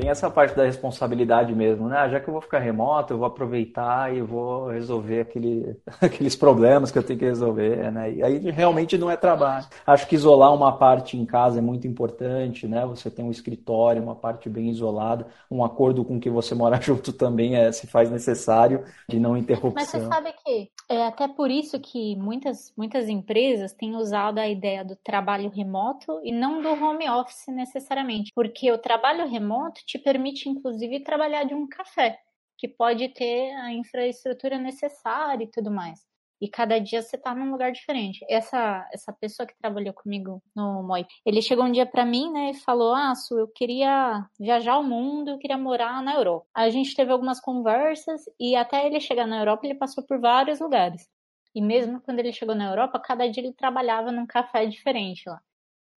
Tem essa parte da responsabilidade mesmo, né? Ah, já que eu vou ficar remoto, eu vou aproveitar e vou resolver aquele, aqueles problemas que eu tenho que resolver, né? E aí realmente não é trabalho. Acho que isolar uma parte em casa é muito importante, né? Você tem um escritório, uma parte bem isolada, um acordo com que você mora junto também é, se faz necessário de não interrupção. Mas você sabe que é até por isso que muitas, muitas empresas têm usado a ideia do trabalho remoto e não do home office necessariamente, porque o trabalho remoto te permite inclusive trabalhar de um café, que pode ter a infraestrutura necessária e tudo mais. E cada dia você tá num lugar diferente. Essa essa pessoa que trabalhou comigo no Moi, ele chegou um dia para mim, né, e falou: "Ah, Su, eu queria viajar o mundo, eu queria morar na Europa". A gente teve algumas conversas e até ele chegar na Europa, ele passou por vários lugares. E mesmo quando ele chegou na Europa, cada dia ele trabalhava num café diferente lá.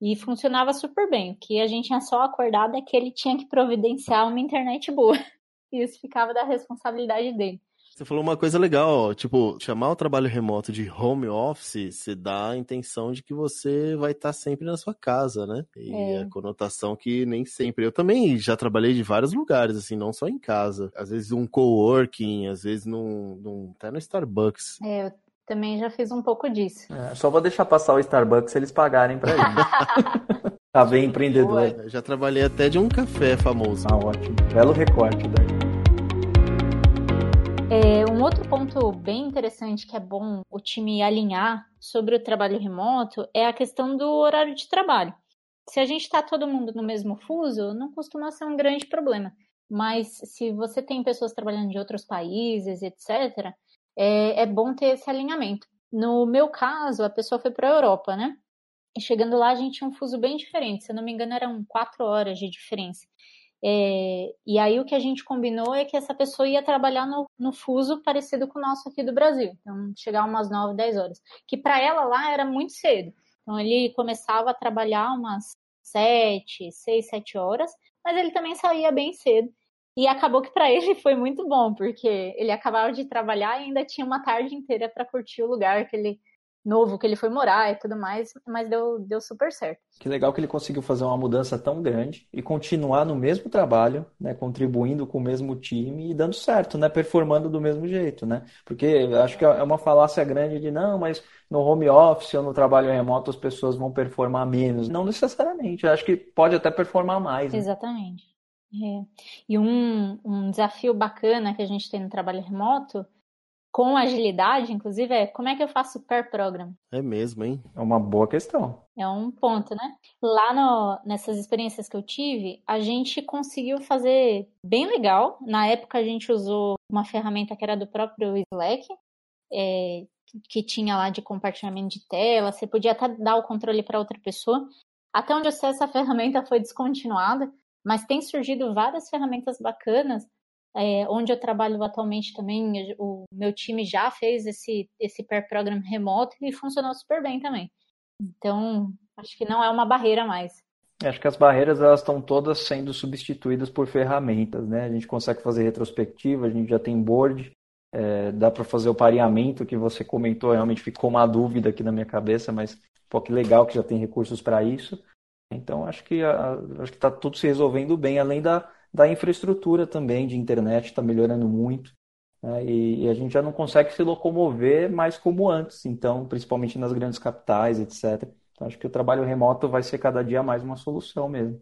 E funcionava super bem. O que a gente tinha só acordado é que ele tinha que providenciar uma internet boa. E isso ficava da responsabilidade dele. Você falou uma coisa legal, tipo, chamar o trabalho remoto de home office, se dá a intenção de que você vai estar sempre na sua casa, né? E é. a conotação que nem sempre. Eu também já trabalhei de vários lugares, assim, não só em casa. Às vezes um coworking, às vezes num, num até no Starbucks. É, eu também já fiz um pouco disso. É, só vou deixar passar o Starbucks se eles pagarem pra ele. tá bem empreendedor. Já trabalhei até de um café famoso. Ah, ótimo. Belo recorte daí. É, um outro ponto bem interessante que é bom o time alinhar sobre o trabalho remoto é a questão do horário de trabalho. Se a gente está todo mundo no mesmo fuso, não costuma ser um grande problema. Mas se você tem pessoas trabalhando de outros países, etc., é, é bom ter esse alinhamento. No meu caso, a pessoa foi para a Europa, né? E chegando lá, a gente tinha um fuso bem diferente. Se eu não me engano, eram quatro horas de diferença. É, e aí o que a gente combinou é que essa pessoa ia trabalhar no, no fuso parecido com o nosso aqui do Brasil. Então, chegar umas 9, 10 horas. Que para ela lá era muito cedo. Então, ele começava a trabalhar umas 7, 6, 7 horas, mas ele também saía bem cedo. E acabou que para ele foi muito bom, porque ele acabava de trabalhar e ainda tinha uma tarde inteira para curtir o lugar que ele novo que ele foi morar e tudo mais, mas deu, deu super certo. Que legal que ele conseguiu fazer uma mudança tão grande e continuar no mesmo trabalho, né, contribuindo com o mesmo time e dando certo, né, performando do mesmo jeito, né? Porque acho que é uma falácia grande de não, mas no home office ou no trabalho remoto as pessoas vão performar menos. Não necessariamente, acho que pode até performar mais. Né? Exatamente. É. E um, um desafio bacana que a gente tem no trabalho remoto com agilidade, inclusive, é como é que eu faço per program? É mesmo, hein? É uma boa questão. É um ponto, né? Lá no, nessas experiências que eu tive, a gente conseguiu fazer bem legal. Na época, a gente usou uma ferramenta que era do próprio Slack, é, que tinha lá de compartilhamento de tela. Você podia até dar o controle para outra pessoa. Até onde eu sei, essa ferramenta foi descontinuada, mas tem surgido várias ferramentas bacanas é, onde eu trabalho atualmente também, o meu time já fez esse, esse pair program remoto e funcionou super bem também. Então, acho que não é uma barreira mais. Acho que as barreiras elas estão todas sendo substituídas por ferramentas, né? A gente consegue fazer retrospectiva, a gente já tem board, é, dá para fazer o pareamento que você comentou, realmente ficou uma dúvida aqui na minha cabeça, mas pô, que legal que já tem recursos para isso. Então acho que a, acho que está tudo se resolvendo bem, além da, da infraestrutura também de internet está melhorando muito. Né? E, e, a gente já não consegue se locomover mais como antes, então, principalmente nas grandes capitais, etc. Então, acho que o trabalho remoto vai ser cada dia mais uma solução mesmo.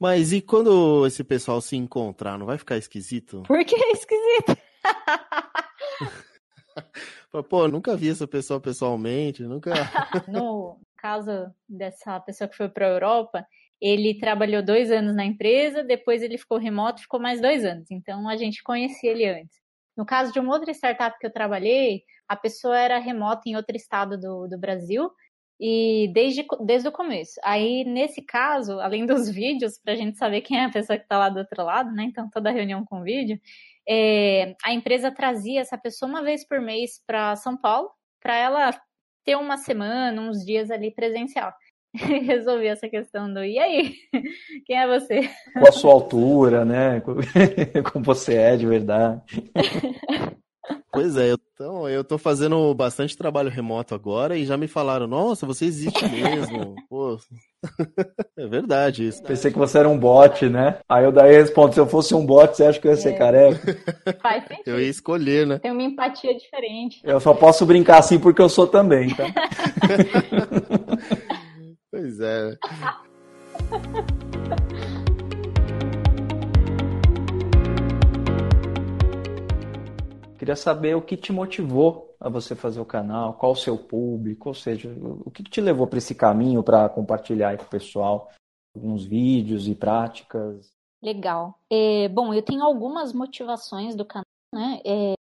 Mas e quando esse pessoal se encontrar, não vai ficar esquisito? Por que esquisito? Pô, nunca vi essa pessoa pessoalmente, nunca. no caso dessa pessoa que foi para a Europa, ele trabalhou dois anos na empresa, depois ele ficou remoto, ficou mais dois anos. Então a gente conhecia ele antes. No caso de uma outra startup que eu trabalhei, a pessoa era remota em outro estado do, do Brasil e desde, desde o começo. Aí, nesse caso, além dos vídeos, para a gente saber quem é a pessoa que está lá do outro lado, né? Então, toda reunião com vídeo, é, a empresa trazia essa pessoa uma vez por mês para São Paulo, para ela ter uma semana, uns dias ali presencial. resolver essa questão do e aí? Quem é você? Com a sua altura, né? Como você é de verdade. Pois é, então eu tô fazendo bastante trabalho remoto agora e já me falaram, nossa, você existe mesmo. Pô, é verdade isso. Pensei que você era um bot, né? Aí eu daí respondo, se eu fosse um bot, você acha que eu ia ser é. careca? Faz sentido. Eu ia escolher, né? Tem uma empatia diferente. Eu só posso brincar assim porque eu sou também, tá? pois é. Queria saber o que te motivou a você fazer o canal, qual o seu público, ou seja, o que te levou para esse caminho para compartilhar aí com o pessoal alguns vídeos e práticas. Legal. É, bom, eu tenho algumas motivações do canal, né? É,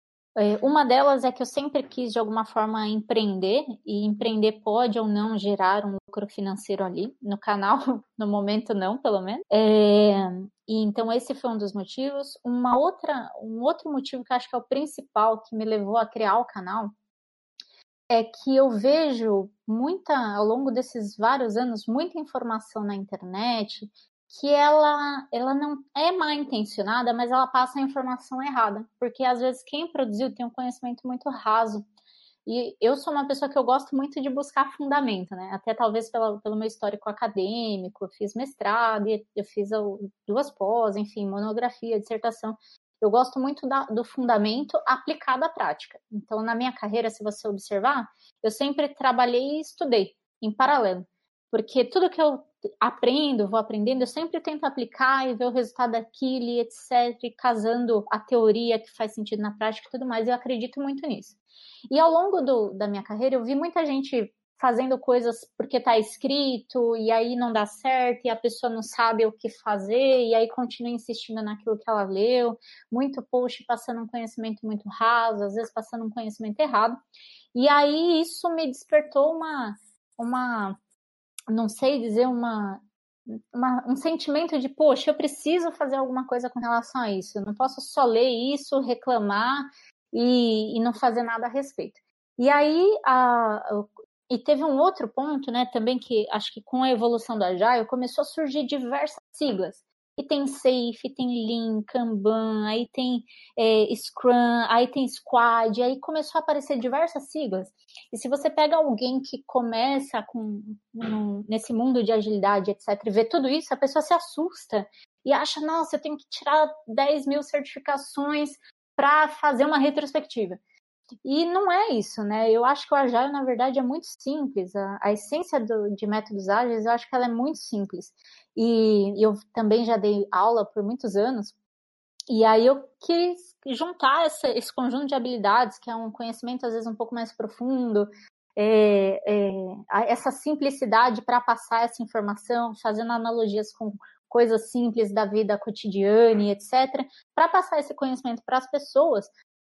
uma delas é que eu sempre quis, de alguma forma, empreender, e empreender pode ou não gerar um lucro financeiro ali. No canal, no momento, não, pelo menos. É, e então, esse foi um dos motivos. Uma outra, um outro motivo que acho que é o principal que me levou a criar o canal é que eu vejo muita, ao longo desses vários anos, muita informação na internet que ela, ela não é mal intencionada, mas ela passa a informação errada, porque às vezes quem produziu tem um conhecimento muito raso. E eu sou uma pessoa que eu gosto muito de buscar fundamento, né? Até talvez pela, pelo meu histórico acadêmico, eu fiz mestrado, eu fiz duas pós, enfim, monografia, dissertação. Eu gosto muito da, do fundamento aplicado à prática. Então, na minha carreira, se você observar, eu sempre trabalhei e estudei em paralelo porque tudo que eu aprendo, vou aprendendo, eu sempre tento aplicar e ver o resultado daquilo e etc, e casando a teoria que faz sentido na prática e tudo mais, eu acredito muito nisso. E ao longo do, da minha carreira, eu vi muita gente fazendo coisas porque está escrito e aí não dá certo e a pessoa não sabe o que fazer e aí continua insistindo naquilo que ela leu, muito post passando um conhecimento muito raso, às vezes passando um conhecimento errado. E aí isso me despertou uma uma não sei dizer, uma, uma, um sentimento de, poxa, eu preciso fazer alguma coisa com relação a isso. Eu não posso só ler isso, reclamar e, e não fazer nada a respeito. E aí, a, e teve um outro ponto, né, também que acho que com a evolução do Agile começou a surgir diversas siglas e tem Safe, tem Lean, Kanban, aí tem é, Scrum, aí tem Squad, aí começou a aparecer diversas siglas. E se você pega alguém que começa com, um, nesse mundo de agilidade, etc., e vê tudo isso, a pessoa se assusta e acha, nossa, eu tenho que tirar 10 mil certificações para fazer uma retrospectiva. E não é isso, né? Eu acho que o Agile, na verdade, é muito simples. A, a essência do, de métodos ágeis, eu acho que ela é muito simples. E eu também já dei aula por muitos anos. E aí eu quis juntar essa, esse conjunto de habilidades, que é um conhecimento às vezes um pouco mais profundo, é, é, essa simplicidade para passar essa informação, fazendo analogias com coisas simples da vida cotidiana e etc., para passar esse conhecimento para as pessoas,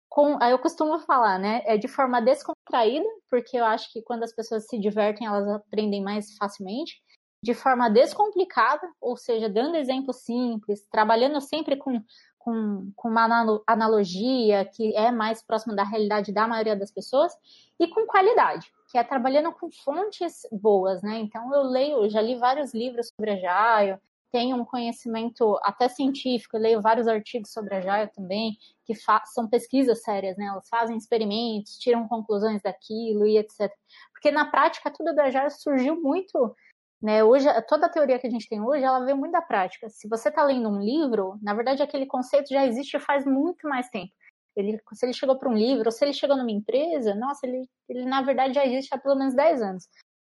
com, eu costumo falar, né? É de forma descontraída, porque eu acho que quando as pessoas se divertem, elas aprendem mais facilmente. De forma descomplicada, ou seja, dando exemplos simples, trabalhando sempre com, com, com uma analogia que é mais próxima da realidade da maioria das pessoas, e com qualidade, que é trabalhando com fontes boas, né? Então eu leio, já li vários livros sobre Agile, tenho um conhecimento até científico, eu leio vários artigos sobre Agile também, que são pesquisas sérias, né? Elas fazem experimentos, tiram conclusões daquilo e etc. Porque na prática tudo do Agile surgiu muito, né? Hoje toda a teoria que a gente tem hoje, ela veio muito da prática. Se você está lendo um livro, na verdade aquele conceito já existe faz muito mais tempo. Ele, se ele chegou para um livro, ou se ele chegou numa empresa, nossa, ele, ele na verdade já existe há pelo menos 10 anos.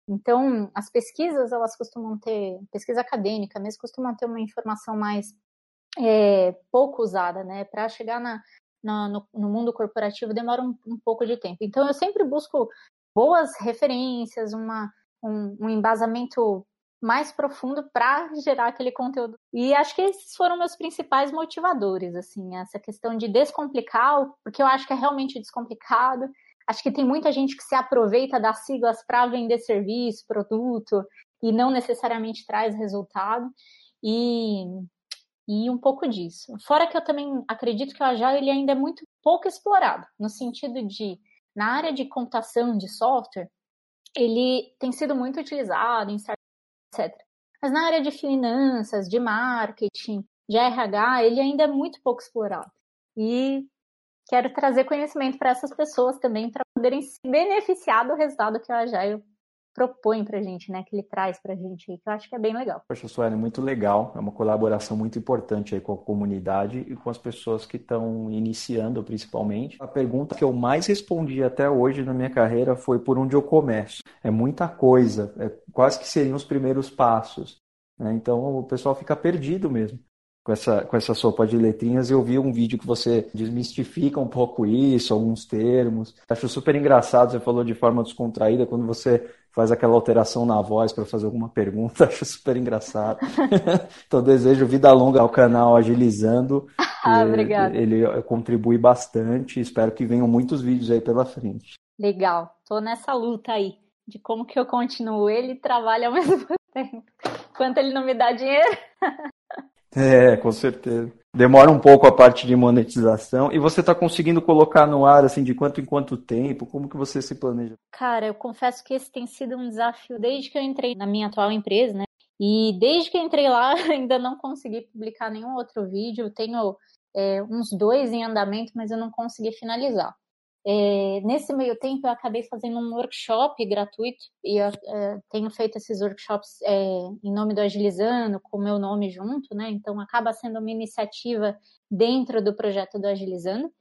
Então, as pesquisas, elas costumam ter, pesquisa acadêmica mesmo, costumam ter uma informação mais é, pouco usada, né? Para chegar na, na no, no, mundo corporativo demora um, um, pouco de tempo. Então, eu sempre busco boas referências, uma, um, um embasamento mais profundo para gerar aquele conteúdo. E acho que esses foram meus principais motivadores, assim, essa questão de descomplicar, porque eu acho que é realmente descomplicado Acho que tem muita gente que se aproveita das siglas para vender serviço, produto, e não necessariamente traz resultado. E, e um pouco disso. Fora que eu também acredito que o Agile ele ainda é muito pouco explorado, no sentido de, na área de computação de software, ele tem sido muito utilizado etc. Mas na área de finanças, de marketing, de RH, ele ainda é muito pouco explorado. E quero trazer conhecimento para essas pessoas também, para poderem se beneficiar do resultado que o Agile propõe para a gente, né? Que ele traz para a gente que eu acho que é bem legal. Poxa, é muito legal. É uma colaboração muito importante aí com a comunidade e com as pessoas que estão iniciando, principalmente. A pergunta que eu mais respondi até hoje na minha carreira foi por onde eu começo. É muita coisa, é quase que seriam os primeiros passos. Né? Então o pessoal fica perdido mesmo com essa, com essa sopa de letrinhas. Eu vi um vídeo que você desmistifica um pouco isso, alguns termos. Acho super engraçado, você falou de forma descontraída, quando você faz aquela alteração na voz para fazer alguma pergunta, acho super engraçado. então, desejo vida longa ao canal Agilizando. Ah, obrigada. Ele contribui bastante, espero que venham muitos vídeos aí pela frente. Legal, tô nessa luta aí, de como que eu continuo. Ele trabalha ao mesmo tempo, enquanto ele não me dá dinheiro. É, com certeza. Demora um pouco a parte de monetização. E você está conseguindo colocar no ar, assim, de quanto em quanto tempo? Como que você se planeja? Cara, eu confesso que esse tem sido um desafio desde que eu entrei na minha atual empresa, né? E desde que entrei lá, ainda não consegui publicar nenhum outro vídeo. Tenho é, uns dois em andamento, mas eu não consegui finalizar. É, nesse meio tempo, eu acabei fazendo um workshop gratuito e eu, é, tenho feito esses workshops é, em nome do Agilizando, com o meu nome junto, né? Então, acaba sendo uma iniciativa dentro do projeto do Agilizando.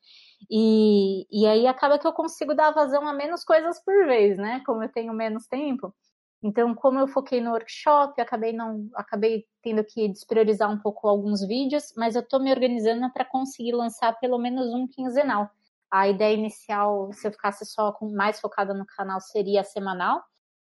E, e aí acaba que eu consigo dar vazão a menos coisas por vez, né? Como eu tenho menos tempo. Então, como eu foquei no workshop, acabei não, acabei tendo que despriorizar um pouco alguns vídeos, mas eu estou me organizando para conseguir lançar pelo menos um quinzenal. A ideia inicial, se eu ficasse só com, mais focada no canal, seria semanal,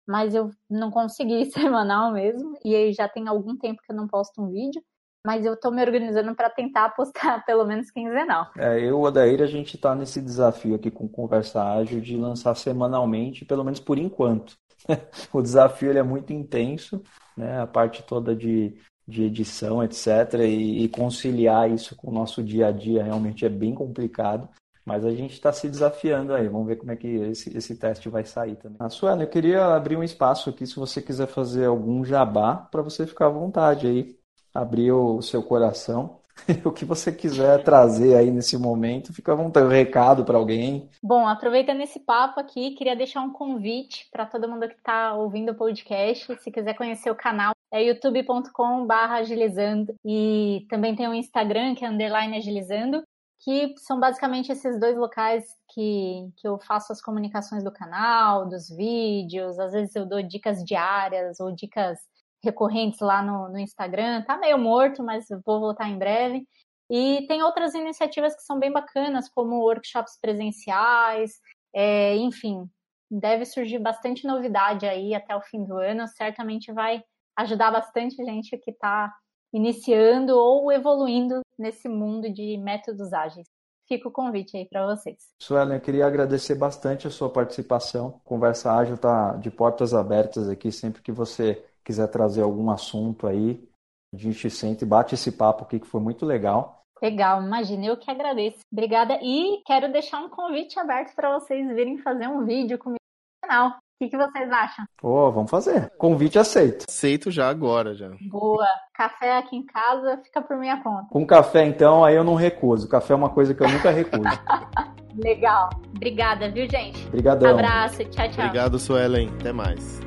mas eu não consegui semanal mesmo, e aí já tem algum tempo que eu não posto um vídeo, mas eu estou me organizando para tentar postar pelo menos quinzenal. É, eu Odair, a gente está nesse desafio aqui com Conversa Ágil de lançar semanalmente, pelo menos por enquanto. o desafio é muito intenso, né? a parte toda de, de edição, etc., e, e conciliar isso com o nosso dia a dia realmente é bem complicado. Mas a gente está se desafiando aí. Vamos ver como é que esse, esse teste vai sair também. A Suela, eu queria abrir um espaço aqui se você quiser fazer algum jabá para você ficar à vontade aí. Abrir o seu coração. o que você quiser trazer aí nesse momento, fica à vontade. Um recado para alguém. Bom, aproveitando esse papo aqui, queria deixar um convite para todo mundo que está ouvindo o podcast. Se quiser conhecer o canal, é youtube.com/barra agilizando. E também tem o Instagram, que é underline agilizando que são basicamente esses dois locais que, que eu faço as comunicações do canal, dos vídeos, às vezes eu dou dicas diárias ou dicas recorrentes lá no, no Instagram. Tá meio morto, mas vou voltar em breve. E tem outras iniciativas que são bem bacanas, como workshops presenciais, é, enfim, deve surgir bastante novidade aí até o fim do ano. Certamente vai ajudar bastante gente que está iniciando ou evoluindo nesse mundo de métodos ágeis. Fica o convite aí para vocês. Suelen, eu queria agradecer bastante a sua participação. Conversa Ágil está de portas abertas aqui. Sempre que você quiser trazer algum assunto aí, a gente sente e bate esse papo aqui que foi muito legal. Legal, imagina, eu que agradeço. Obrigada e quero deixar um convite aberto para vocês virem fazer um vídeo comigo no canal. O que, que vocês acham? Pô, oh, vamos fazer. Convite aceito. Aceito já agora, já. Boa. Café aqui em casa fica por minha conta. Com café, então, aí eu não recuso. Café é uma coisa que eu nunca recuso. Legal. Obrigada, viu, gente? Obrigadão. Abraço. Tchau, tchau. Obrigado, Suelen. Até mais.